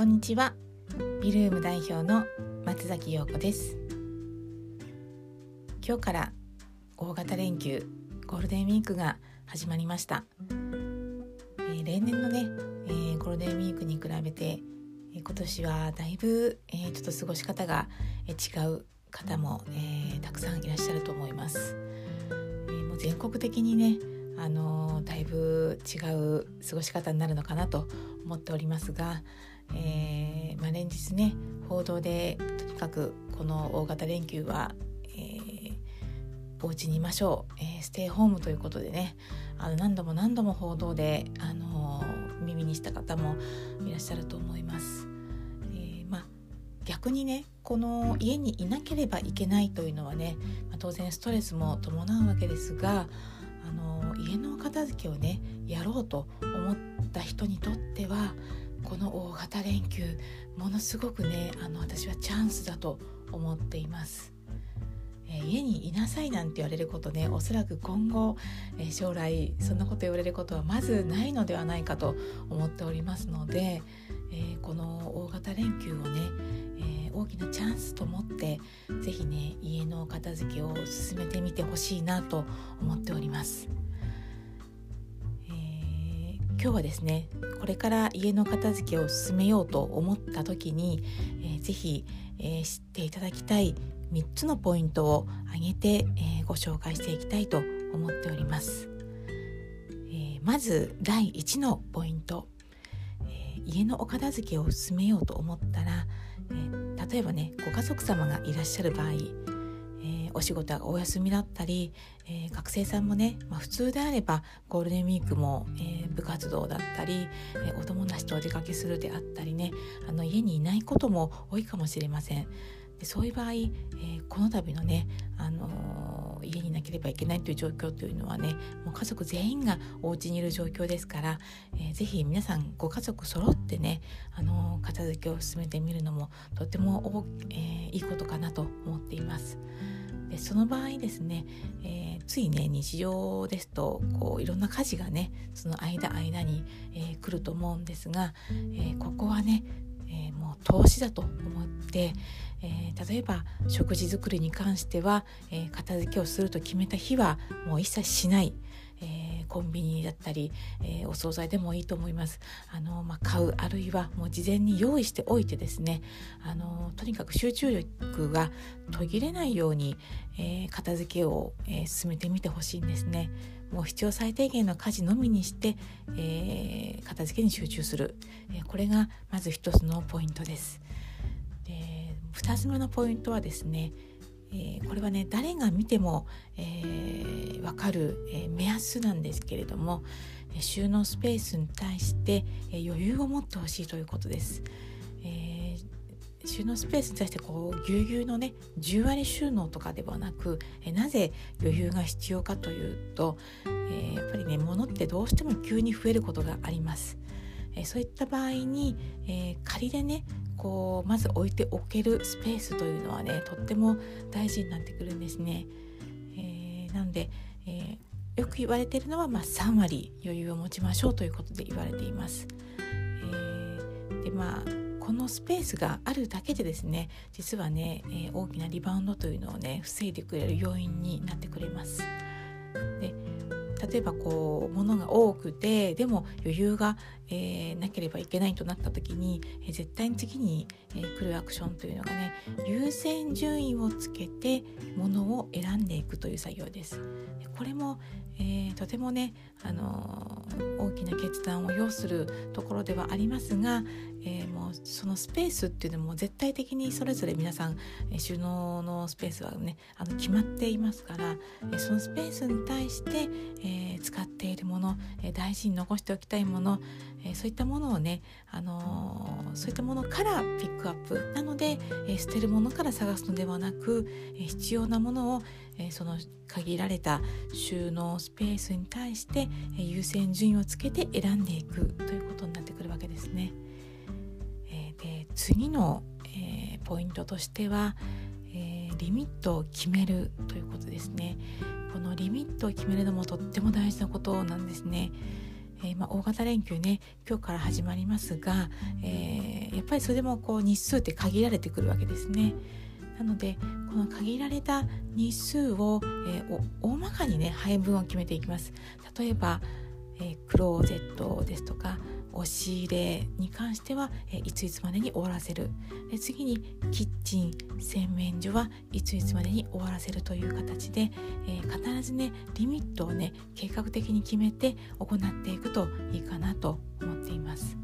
こんにちは。ビルーム代表の松崎陽子です。今日から大型連休ゴールデンウィークが始まりました、えー、例年のね、えー、ゴールデンウィークに比べて、えー、今年はだいぶ、えちょっと過ごし方が、え違う方も、えたくさんいらっしゃると思います、えもう全国的にねあのだいぶ違う過ごし方になるのかなと思っておりますが、えー、まあ、連日ね報道でとにかくこの大型連休は、えー、お家にいましょう、えー、ステイホームということでねあの何度も何度も報道で、あの耳にした方もいらっしゃると思います。えまあ、逆にねこの家にいなければいけないというのはね、まあ、当然ストレスも伴うわけですがあの家の片付けをねやろうと思った人にとってはこの大型連休ものすごくねあの私はチャンスだと思っています。えー、家にいなさいなんて言われることねおそらく今後、えー、将来そんなこと言われることはまずないのではないかと思っておりますので、えー、この大型連休をね、え大きなチャンスと思って是非ね家の片付けを進めてみてほしいなと思っております。今日はですねこれから家の片付けを進めようと思った時に、えー、ぜひ、えー、知っていただきたい3つのポイントを挙げて、えー、ご紹介していきたいと思っております、えー、まず第1のポイント、えー、家のお片付けを進めようと思ったら、えー、例えばねご家族様がいらっしゃる場合お仕事がお休みだったり、えー、学生さんもね、まあ、普通であればゴールデンウィークも、えー、部活動だったり、え、お友達とお出かけするであったりねあの家にいないことも多いかもしれません。でそういう場合、え、この度のね、あの、家にいなければいけないという状況というのはねもう家族全員がお家にいる状況ですから、えー、ぜひ皆さんご家族揃ってね、あの、片付けを進めてみるのもとても、えー、いいことかなと思っています。でその場合ですね、えー、ついね日常ですとこういろんな家事がねその間間に、えー、来ると思うんですが、えー、ここはね、えもう投資だと思って、え例えば食事作りに関しては、え片付けをすると決めた日はもう一切しない。コンビニだったり、えー、お惣菜でもいいと思います。あのまあ、買うあるいはもう事前に用意しておいてですねあのとにかく集中力が途切れないように、えー、片付けを、え進めてみてほしいんですね。もう必要最低限の家事のみにして、え片付けに集中する、えこれがまず一つのポイントです。で2つ目のポイントはですねえー、これはね誰が見ても、えー、分かる、えー、目安なんですけれども収納スペースに対して、えー、余裕を持ってほしいということです。えー、収納スペースに対してこうぎゅうぎゅうのね10割収納とかではなく、えなぜ余裕が必要かというと、えやっぱりね物ってどうしても急に増えることがあります。えそういった場合に、え仮でねこうまず置いておけるスペースというのはねとっても大事になってくるんですね。えー、なので、えー、よく言われているのは、まあ、3割余裕を持ちましょうということで言われています。えー、でまあこのスペースがあるだけでですね実はね、え、大きなリバウンドというのをね防いでくれる要因になってくれます。で例えばこう物が多くてでも余裕が、えー、なければいけないとなった時に、えー、絶対に次に、えー、来るアクションというのがね優先順位をつけて物を選んでいくという作業です。これも、えー、とてもね、あのー、大きな決断を要するところではありますが、えー、もうそのスペースっていうのも絶対的にそれぞれ皆さん、え収納のスペースはねあの決まっていますから、えそのスペースに対して、え使っているもの、え大事に残しておきたいもの、えそういったものをね、あのそういったものからピックアップなので、え捨てるものから探すのではなく、え必要なものを、えその限られた収納スペースに対して、え優先順位をつけて選んでいくということになってくるわけですね。次の、えポイントとしては、えリミットを決めるということですね。このリミットを決めるのもとっても大事なことなんですね。えー、まあ、大型連休ね今日から始まりますが、えー、やっぱりそれでもこう日数って限られてくるわけですね。なのでこの限られた日数を、えー、大まかにね配分を決めていきます。例えば、えクローゼットですとか押し入れに関しては、えいついつまでに終わらせるで次にキッチン洗面所はいついつまでに終わらせるという形で、えー、必ずねリミットをね計画的に決めて行っていくといいかなと思っています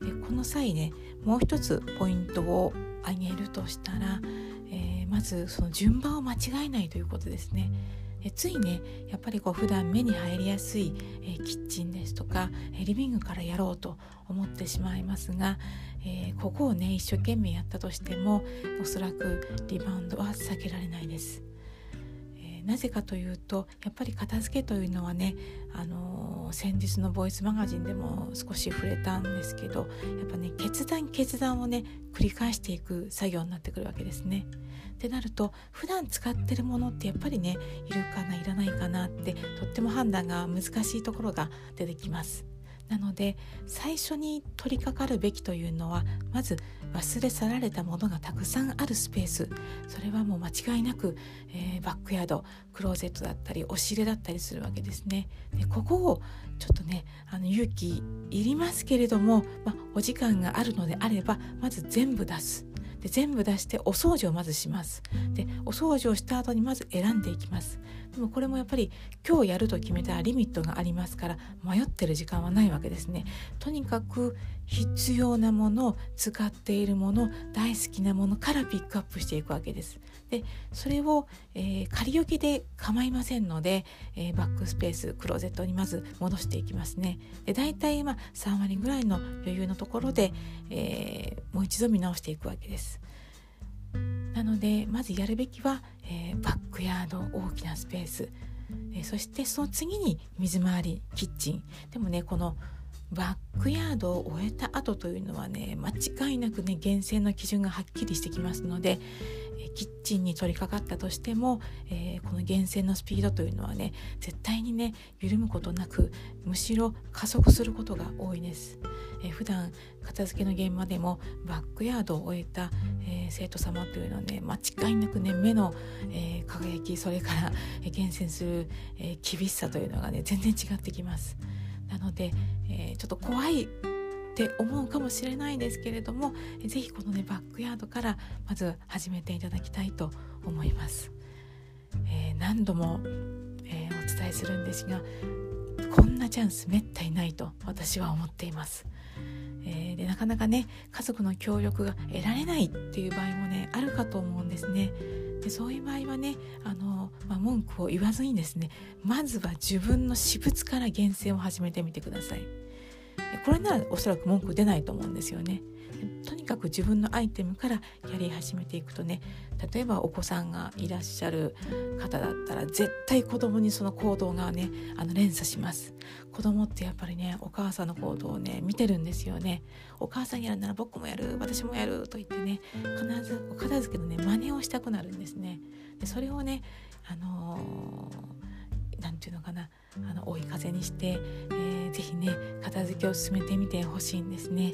でこの際ねもう一つポイントを挙げるとしたら、えー、まずその順番を間違えないということですね。えついねやっぱりこう普段目に入りやすい、えキッチンですとか、えリビングからやろうと思ってしまいますが、えー、ここをね一生懸命やったとしてもおそらくリバウンドは避けられないです。なぜかというとやっぱり片付けというのはね、あのー、先日のボイスマガジンでも少し触れたんですけどやっぱね決断決断をね繰り返していく作業になってくるわけですね。ってなると普段使ってるものってやっぱりねいるかないらないかなってとっても判断が難しいところが出てきます。なので最初に取り掛かるべきというのはまず忘れ去られたものがたくさんあるスペースそれはもう間違いなく、えー、バックヤードクローゼットだったり押し入れだったりするわけですね。でここをちょっとねあの勇気いりますけれども、まお時間があるのであればまず全部出す。で全部出してお掃除をまずしますでお掃除をした後にまず選んでいきますでもこれもやっぱり今日やると決めたリミットがありますから迷ってる時間はないわけですね。とにかく必要なもの使っているもの大好きなものからピックアップしていくわけです。でそれを、えー、仮置きで構いませんので、えー、バックスペースクローゼットにまず戻していきますね。で大体まあ3割ぐらいの余裕のところで、えー、もう一度見直していくわけです。なのでまずやるべきは、えバックヤード大きなスペース、えそしてその次に水回りキッチン。でもねこのバックヤードを終えた後というのはね間違いなくね厳選の基準がはっきりしてきますので、キッチンに取り掛かったとしても、えー、この厳選のスピードというのはね絶対にね緩むことなくむしろ加速することが多いです。えー、普段片付けの現場でもバックヤードを終えた、えー、生徒様というのはね間違いなくね目の、えー、輝きそれから、え、厳選する、え、厳しさというのがね全然違ってきます。なので、えー、ちょっと怖いって思うかもしれないですけれども是非このねバックヤードからまず始めていただきたいと思います。えー、何度も、えー、お伝えするんですがこんなチャンスめったにないと私は思っています。えー、でなかなかね家族の協力が得られないっていう場合もねあるかと思うんですね。でそういう場合はねあの、まあ、文句を言わずにですねまずは自分の私物から厳選を始めてみてください。これならおそらく文句出ないと思うんですよね。とにかく自分のアイテムからやり始めていくとね例えばお子さんがいらっしゃる方だったら絶対子供にその行動がねあの連鎖します。子供ってやっぱりねお母さんの行動をね見てるんですよね。お母さんやるなら僕もやる私もやると言ってね必ずお片付けのね真似をしたくなるんですね。でそれをねあの何、て言うのかなあの追い風にして、えー、ぜひね片付けを進めてみてほしいんですね。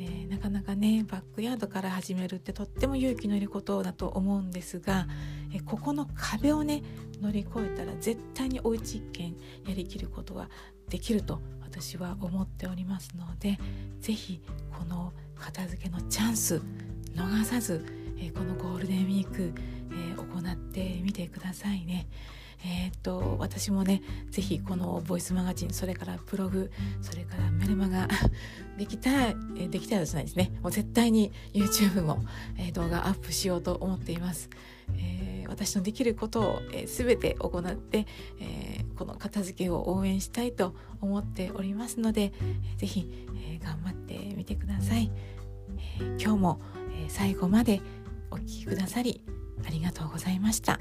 えー、なかなかねバックヤードから始めるってとっても勇気のいることだと思うんですが、えー、ここの壁をね乗り越えたら絶対におうち一軒やりきることができると私は思っておりますので是非この片付けのチャンス逃さず、えー、このゴールデンウィーク、え行ってみてくださいね。えー、っと私もね是非このボイスマガジンそれからブログそれからメルマガ できたら、えできたらじゃないですねもう絶対に YouTube も、え動画アップしようと思っています。えー、私のできることを、えー、全て行って、えー、この片付けを応援したいと思っておりますので、えー、ぜひ、え頑張ってみてください。え今日も、え最後までお聴きくださりありがとうございました。